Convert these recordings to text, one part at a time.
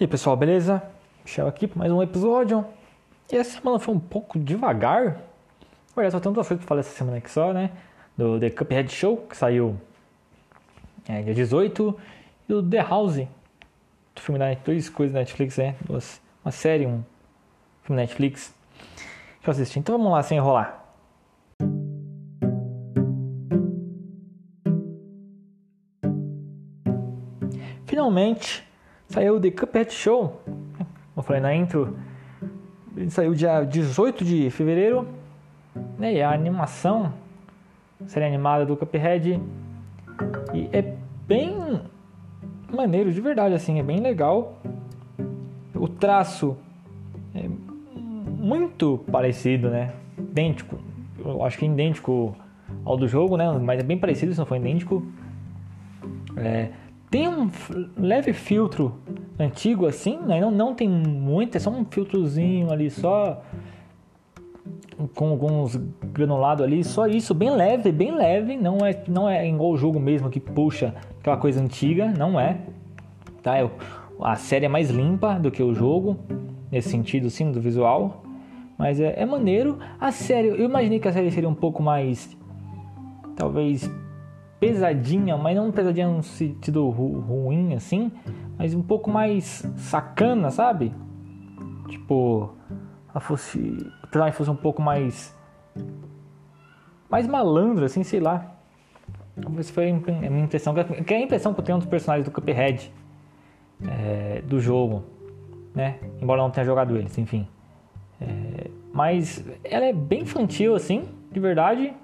E aí pessoal, beleza? Michel aqui para mais um episódio. E essa semana foi um pouco devagar. Verdade, só tem duas coisas pra falar essa semana aqui só, né? Do The Cuphead Show, que saiu é, dia 18, e do The House, do filme da duas coisas da Netflix, né? Duas, uma série, um filme da Netflix. Deixa eu assistir. Então vamos lá, sem enrolar. Finalmente saiu The Cuphead Show. Como eu falei na intro, ele saiu dia 18 de fevereiro. Né, e a animação, série animada do Cuphead. E é bem maneiro, de verdade, assim, é bem legal. O traço é muito parecido, né? Idêntico. Eu acho que é idêntico ao do jogo, né? Mas é bem parecido, se não for idêntico. É, tem um leve filtro antigo assim, né? não, não tem muito, é só um filtrozinho ali, só com alguns granulados ali, só isso, bem leve, bem leve, não é, não é igual o jogo mesmo que puxa aquela coisa antiga, não é, tá? É, a série é mais limpa do que o jogo, nesse sentido sim, do visual, mas é, é maneiro. A série, eu imaginei que a série seria um pouco mais, talvez pesadinha, mas não pesadinha no sentido ru ruim assim, mas um pouco mais sacana, sabe? Tipo, ela fosse, o personagem fosse um pouco mais mais malandro assim, sei lá. Essa foi a minha impressão, que é a impressão que eu tenho dos personagens do Cuphead é, do jogo, né? Embora não tenha jogado eles, enfim. É, mas ela é bem infantil assim, de verdade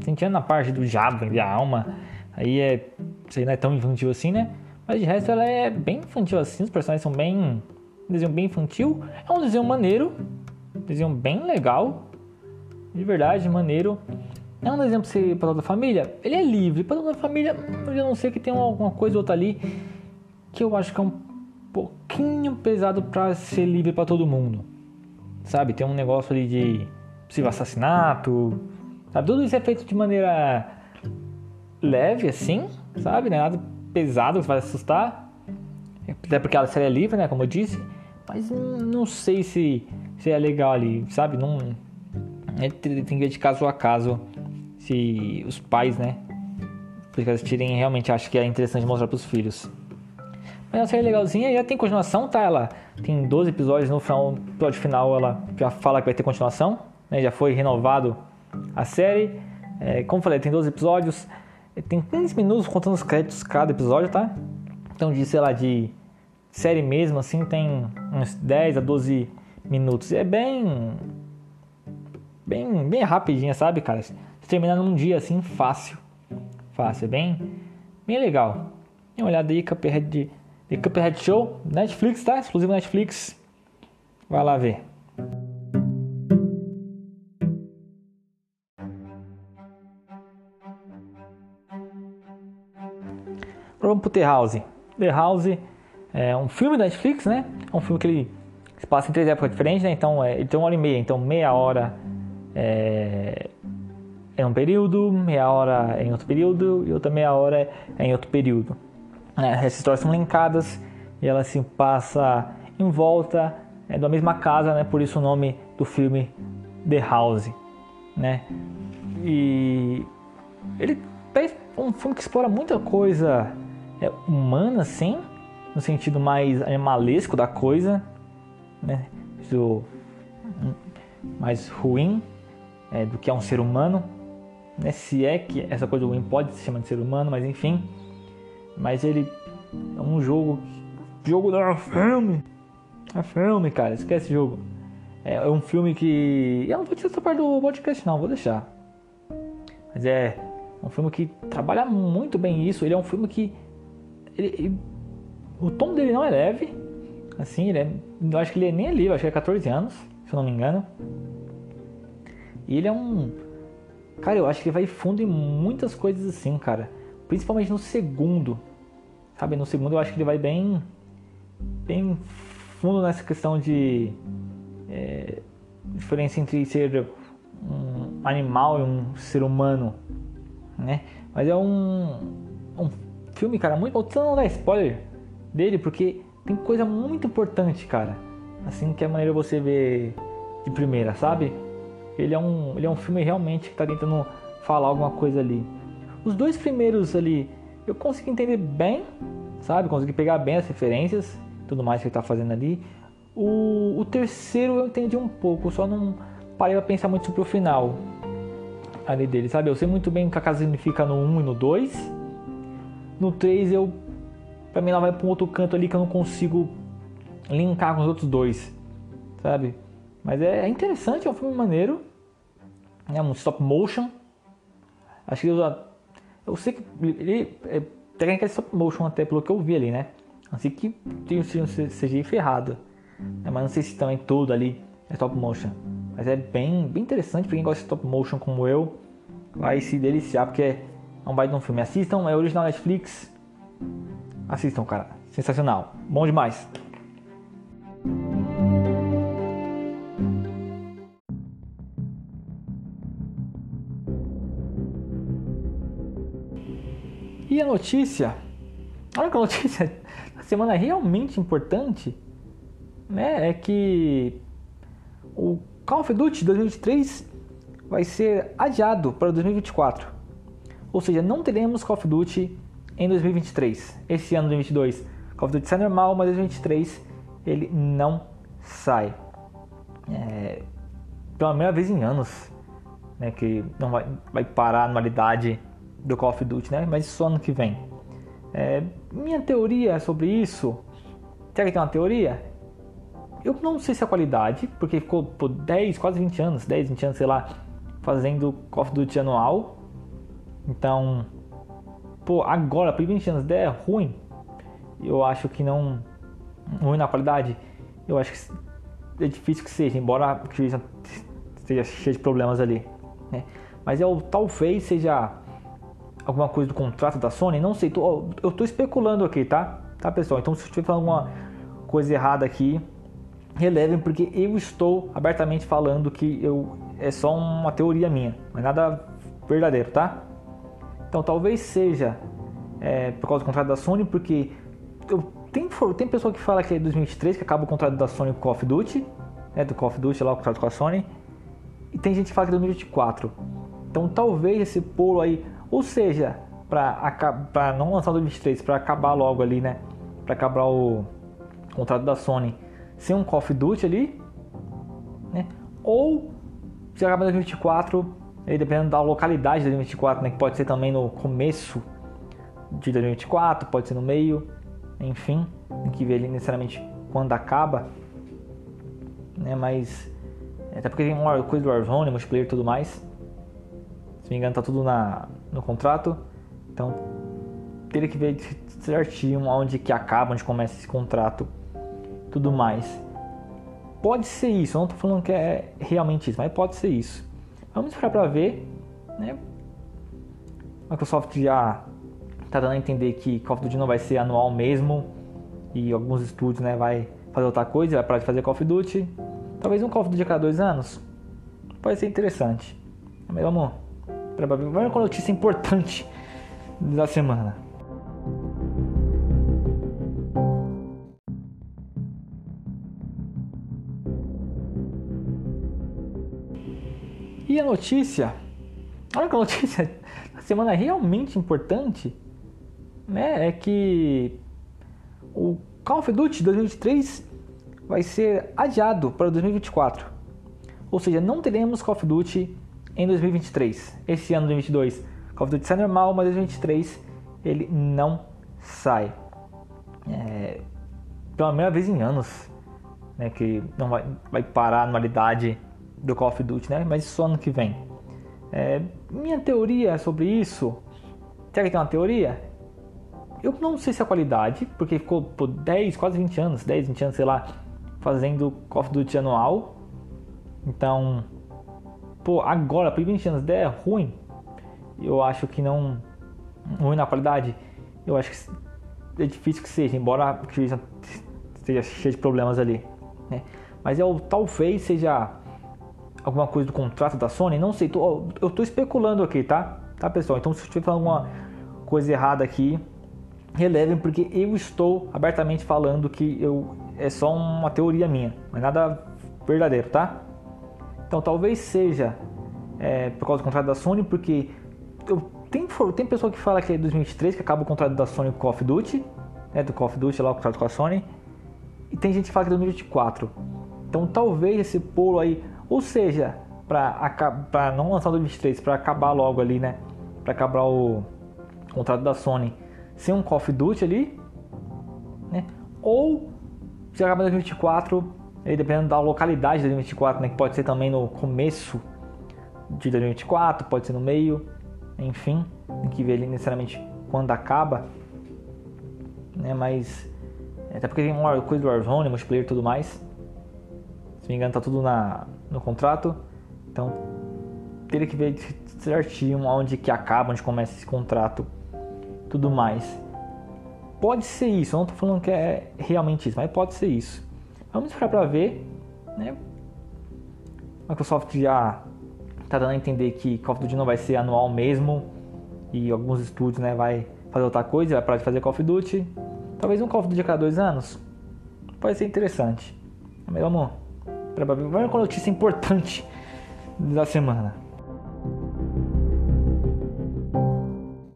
sentindo na parte do diabo, da alma, aí é, sei, não é tão infantil assim, né? Mas de resto ela é bem infantil assim, os personagens são bem, um desenho bem infantil, é um desenho maneiro, um desenho bem legal, de verdade, maneiro. É um desenho pra ser para toda a família? Ele é livre, para toda a família, eu não sei que tem alguma coisa ou outra ali que eu acho que é um pouquinho pesado para ser livre para todo mundo. Sabe, tem um negócio ali de possível assassinato, Sabe? Tudo isso é feito de maneira leve, assim, sabe? Não é nada pesado que vai assustar. Até porque a série é livre, né? Como eu disse. Mas não sei se, se é legal ali, sabe? Não, tem que ver de caso a caso se os pais, né? Porque assistirem realmente acho que é interessante mostrar para os filhos. Mas é série legalzinha e já tem continuação, tá? Ela tem 12 episódios, no final, episódio final ela já fala que vai ter continuação, né? Já foi renovado a série, é, como falei, tem 12 episódios, tem 15 minutos contando os créditos cada episódio, tá? Então, de sei lá, de série mesmo, assim, tem uns 10 a 12 minutos. É bem. Bem, bem rapidinha, sabe, cara? Se terminar num dia assim, fácil. Fácil, é bem, bem legal. Dê uma olhada aí, Cuphead, The Cuphead Show, Netflix, tá? Exclusivo Netflix. Vai lá ver. Pro The House. The House é um filme da Netflix, né? É um filme que ele se passa em três épocas diferentes, né? Então é, ele tem uma hora e meia, então meia hora é, é um período, meia hora é em outro período e outra meia hora é em outro período. É, essas histórias são linkadas e ela se passa em volta é, da mesma casa, né? Por isso o nome do filme The House, né? E ele é um filme que explora muita coisa humana, sim, no sentido mais animalesco da coisa, né? Do, mais ruim é, do que é um ser humano, né? Se é que essa coisa ruim pode se chamar de ser humano, mas enfim. Mas ele é um jogo, jogo da filme, é filme, cara, esquece esse jogo. É, é um filme que eu não vou tirar essa parte do podcast não, vou deixar. Mas é um filme que trabalha muito bem isso. Ele é um filme que ele, ele, o tom dele não é leve. Assim, ele é, eu acho que ele é nem é livre, acho que é 14 anos, se eu não me engano. E ele é um. Cara, eu acho que ele vai fundo em muitas coisas assim, cara. Principalmente no segundo. Sabe, no segundo eu acho que ele vai bem. Bem fundo nessa questão de. É, diferença entre ser um animal e um ser humano, né? Mas é um, um filme, cara, muito. Você não dá spoiler dele, porque tem coisa muito importante, cara. Assim que é maneira você ver de primeira, sabe? Ele é um, ele é um filme realmente que tá tentando falar alguma coisa ali. Os dois primeiros ali eu consegui entender bem, sabe? Consegui pegar bem as referências, tudo mais que ele tá fazendo ali. O, o terceiro eu entendi um pouco, só não parei pra pensar muito sobre o final ali dele, sabe? Eu sei muito bem o que a casa significa no 1 e no 2. No 3 eu. Pra mim ela vai pra um outro canto ali que eu não consigo linkar com os outros dois, sabe? Mas é, é interessante, é um filme maneiro. É um stop motion. Acho que eu, eu sei que ele é técnica de stop motion até pelo que eu vi ali, né? Assim que tem um CGI ferrado. Né? Mas não sei se também todo ali é stop motion. Mas é bem, bem interessante para quem gosta de stop motion como eu. Vai se deliciar porque é um baita um filme. Assistam, é original Netflix. Assistam, cara. Sensacional. Bom demais. E a notícia, olha que notícia da semana realmente importante, né, é que o Call of Duty 2023 vai ser adiado para 2024. Ou seja, não teremos Call of Duty em 2023. Esse ano 2022, Call of Duty sai normal, mas 2023 ele não sai. É, pela primeira vez em anos, né, que não vai, vai parar a anualidade do Call of Duty, né? Mas isso ano que vem. É, minha teoria sobre isso, será que tem uma teoria? Eu não sei se é a qualidade, porque ficou por 10, quase 20 anos, 10, 20 anos, sei lá, fazendo Call of Duty anual. Então, pô, agora, por 20 anos, der ruim, eu acho que não. ruim na qualidade, eu acho que é difícil que seja, embora a Activision esteja cheio de problemas ali. Né? Mas é o talvez seja alguma coisa do contrato da Sony, não sei, tô, eu estou especulando aqui, tá? Tá, pessoal? Então se eu estiver falando alguma coisa errada aqui, relevem porque eu estou abertamente falando que eu é só uma teoria minha, mas nada verdadeiro, tá? Então talvez seja é, por causa do contrato da Sony, porque eu, tem, tem pessoa que fala que é 2023 que acaba o contrato da Sony com Call of Duty, né, do Call of Duty lá o contrato com a Sony, e tem gente que fala que é 2024. Então talvez esse pulo aí ou seja, para não lançar o 2023, para acabar logo ali, né? Para acabar o contrato da Sony sem um Call of Duty ali, né? Ou se acabar em 2024, aí dependendo da localidade de 2024, né? Que pode ser também no começo de 2024, pode ser no meio, enfim, tem que ver ali necessariamente quando acaba, né? Mas até porque tem uma coisa do Warzone, multiplayer e tudo mais. Se me engano, tá tudo na, no contrato. Então teria que ver certinho onde que acaba, onde começa esse contrato, tudo mais. Pode ser isso, não estou falando que é realmente isso, mas pode ser isso. Vamos esperar para ver, né? Microsoft já está dando a entender que Call of Duty não vai ser anual mesmo e alguns estúdios, né, vai fazer outra coisa, vai parar de fazer Call of Duty. Talvez um Call of Duty a cada dois anos. Pode ser interessante. Mas vamos Vamos com a notícia importante da semana. A notícia, olha que notícia da semana realmente importante, né, é que o Call of Duty 2023 vai ser adiado para 2024. Ou seja, não teremos Call of Duty em 2023. Esse ano 2022, Call of Duty sai normal, mas 2023 ele não sai. É, pela primeira vez em anos, né, que não vai, vai parar a anualidade do Call of Duty, né, mas isso ano que vem. É, minha teoria sobre isso, será que tem uma teoria? Eu não sei se é a qualidade, porque ficou por 10, quase 20 anos, 10, 20 anos, sei lá, fazendo Call of Duty anual. Então, pô, agora, por 20 anos, der ruim, eu acho que não. ruim na qualidade, eu acho que é difícil que seja, embora a Activision esteja de problemas ali. Né? Mas é o talvez seja alguma coisa do contrato da Sony, não sei, tô, eu estou especulando aqui, tá? Tá, pessoal? Então se eu estiver falando alguma coisa errada aqui, relevem porque eu estou abertamente falando que eu é só uma teoria minha, não é nada verdadeiro, tá? Então talvez seja é, por causa do contrato da Sony, porque eu, tem, tem pessoa que fala que é 2023 que acaba o contrato da Sony com o Call of Duty, né, do Call of Duty lá, o contrato com a Sony, e tem gente que fala que é 2024. Então talvez esse pulo aí, ou seja, para não lançar o 2023, para acabar logo ali, né, para acabar o contrato da Sony sem um Call of Duty ali, né, ou se acabar em 2024, aí dependendo da localidade de 2024, né, que pode ser também no começo de 2024, pode ser no meio, enfim, tem que ver ali necessariamente quando acaba, né? Mas até porque tem uma coisa do Warzone, multiplayer e tudo mais. Me engano, tá tudo na, no contrato. Então teria que ver certinho onde que acaba, onde começa esse contrato, tudo mais. Pode ser isso, eu não tô falando que é realmente isso, mas pode ser isso. Vamos esperar para ver, né? Microsoft já tá dando a entender que Call of Duty não vai ser anual mesmo e alguns estúdios, né, vai fazer outra coisa, vai parar de fazer Call of Duty. Talvez um Call of Duty a cada dois anos. Pode ser interessante. Mas vamos para ver uma notícia importante da semana.